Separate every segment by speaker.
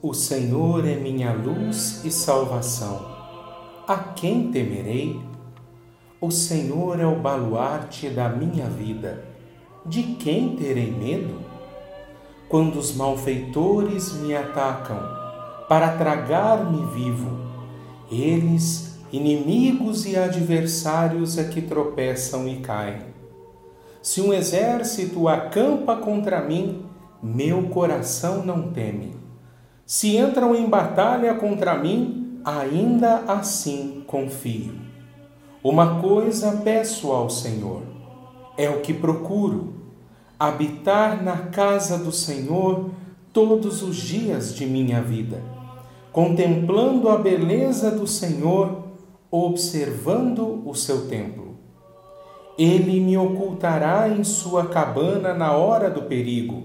Speaker 1: O Senhor é minha luz e salvação. A quem temerei? O Senhor é o baluarte da minha vida. De quem terei medo? Quando os malfeitores me atacam para tragar-me vivo, eles, inimigos e adversários, é que tropeçam e caem. Se um exército acampa contra mim, meu coração não teme se entram em batalha contra mim, ainda assim confio. Uma coisa peço ao Senhor, é o que procuro: habitar na casa do Senhor todos os dias de minha vida, contemplando a beleza do Senhor, observando o seu templo. Ele me ocultará em sua cabana na hora do perigo,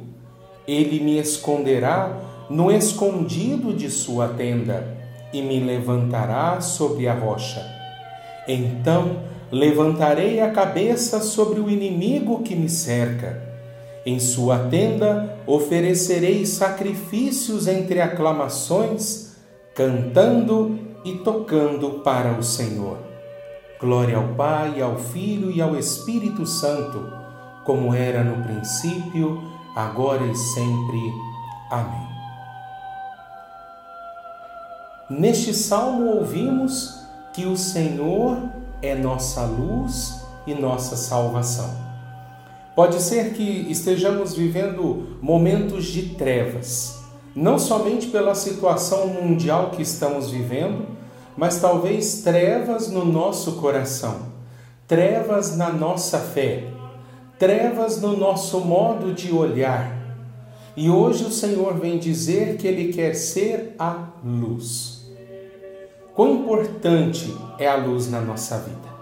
Speaker 1: ele me esconderá no escondido de sua tenda e me levantará sobre a rocha. Então levantarei a cabeça sobre o inimigo que me cerca. Em sua tenda oferecerei sacrifícios entre aclamações, cantando e tocando para o Senhor. Glória ao Pai, ao Filho e ao Espírito Santo, como era no princípio, agora e sempre. Amém. Neste salmo ouvimos que o Senhor é nossa luz e nossa salvação. Pode ser que estejamos vivendo momentos de trevas, não somente pela situação mundial que estamos vivendo, mas talvez trevas no nosso coração, trevas na nossa fé, trevas no nosso modo de olhar. E hoje o Senhor vem dizer que Ele quer ser a luz. Quão importante é a luz na nossa vida?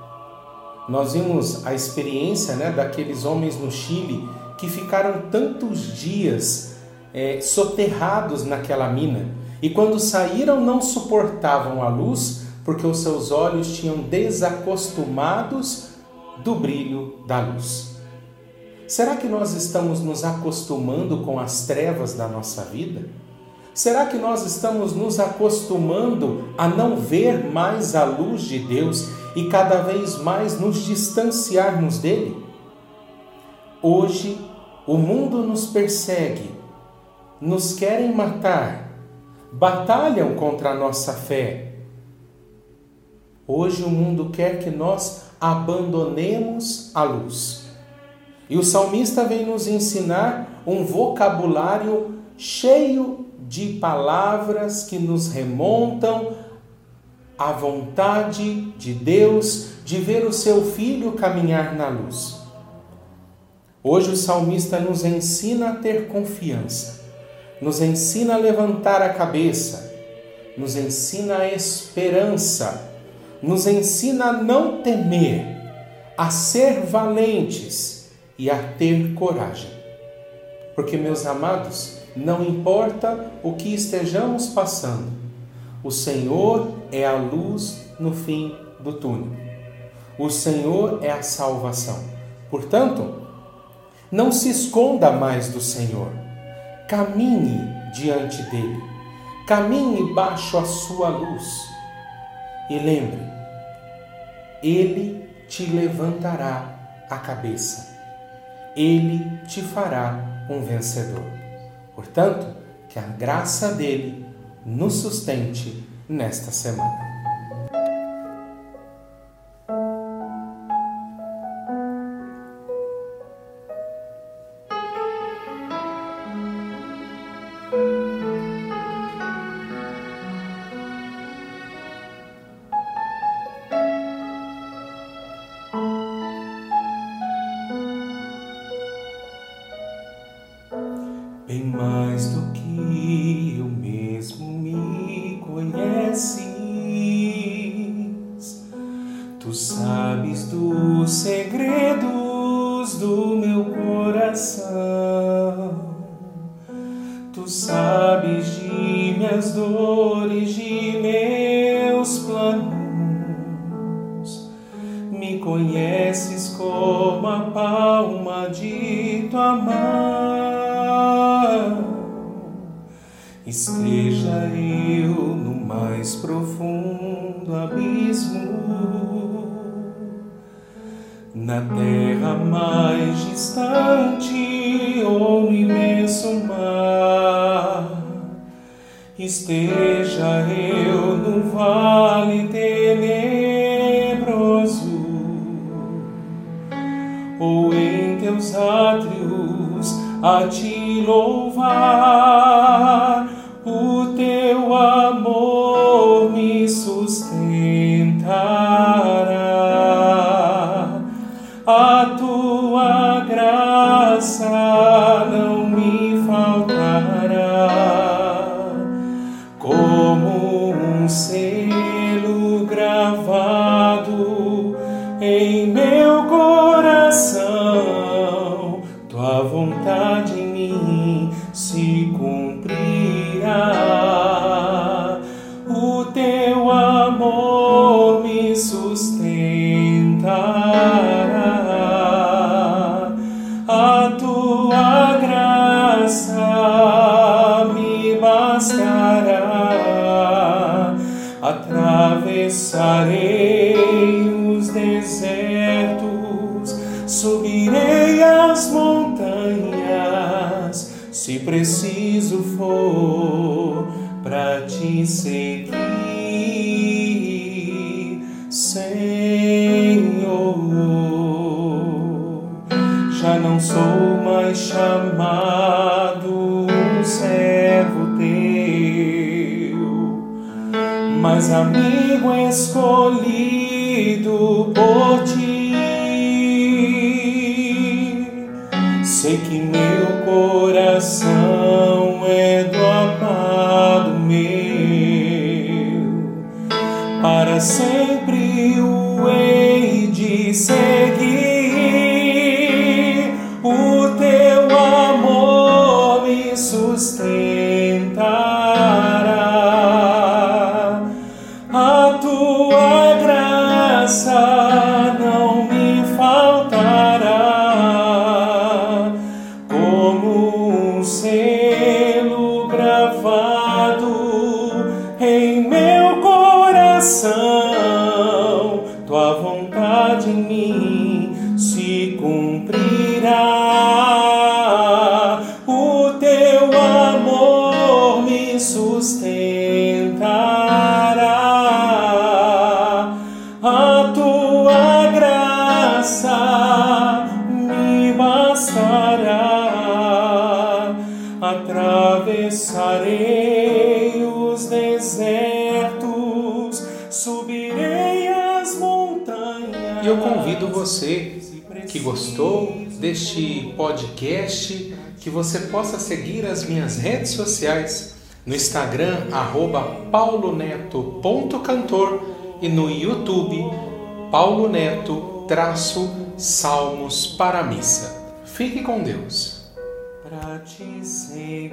Speaker 1: Nós vimos a experiência né, daqueles homens no Chile que ficaram tantos dias é, soterrados naquela mina e quando saíram não suportavam a luz porque os seus olhos tinham desacostumados do brilho da luz. Será que nós estamos nos acostumando com as trevas da nossa vida? Será que nós estamos nos acostumando a não ver mais a luz de Deus e cada vez mais nos distanciarmos dele? Hoje, o mundo nos persegue, nos querem matar, batalham contra a nossa fé. Hoje, o mundo quer que nós abandonemos a luz. E o salmista vem nos ensinar um vocabulário cheio de palavras que nos remontam à vontade de Deus de ver o seu filho caminhar na luz. Hoje o salmista nos ensina a ter confiança, nos ensina a levantar a cabeça, nos ensina a esperança, nos ensina a não temer, a ser valentes e a ter coragem. Porque, meus amados, não importa o que estejamos passando, o Senhor é a luz no fim do túnel. O Senhor é a salvação. Portanto, não se esconda mais do Senhor. Caminhe diante dele. Caminhe baixo a sua luz. E lembre, ele te levantará a cabeça. Ele te fará um vencedor. Portanto, que a graça dele nos sustente nesta semana. Bem mais do que eu mesmo me conheces, tu sabes dos segredos do meu coração, tu sabes de minhas dores, de meus planos. Me conheces como a palma de tua mão. Esteja eu no mais profundo abismo, na terra mais distante ou no imenso mar. Esteja eu no vale tenebroso, ou em teus átrios a te louvar em meu coração, se preciso for para te seguir, Senhor. Já não sou mais chamado um servo teu, mas amigo escolhido por ti. Sei que meu coração é do amado meu, para sempre meu coração. Tua vontade em mim se cumprirá. O teu amor me sustentará. A tua graça me bastará. Atravessarei
Speaker 2: E eu convido você que gostou deste podcast que você possa seguir as minhas redes sociais no Instagram pauloneto.cantor e no YouTube Paulo Neto traço Salmos para a Missa. Fique com Deus.
Speaker 1: Te seguir.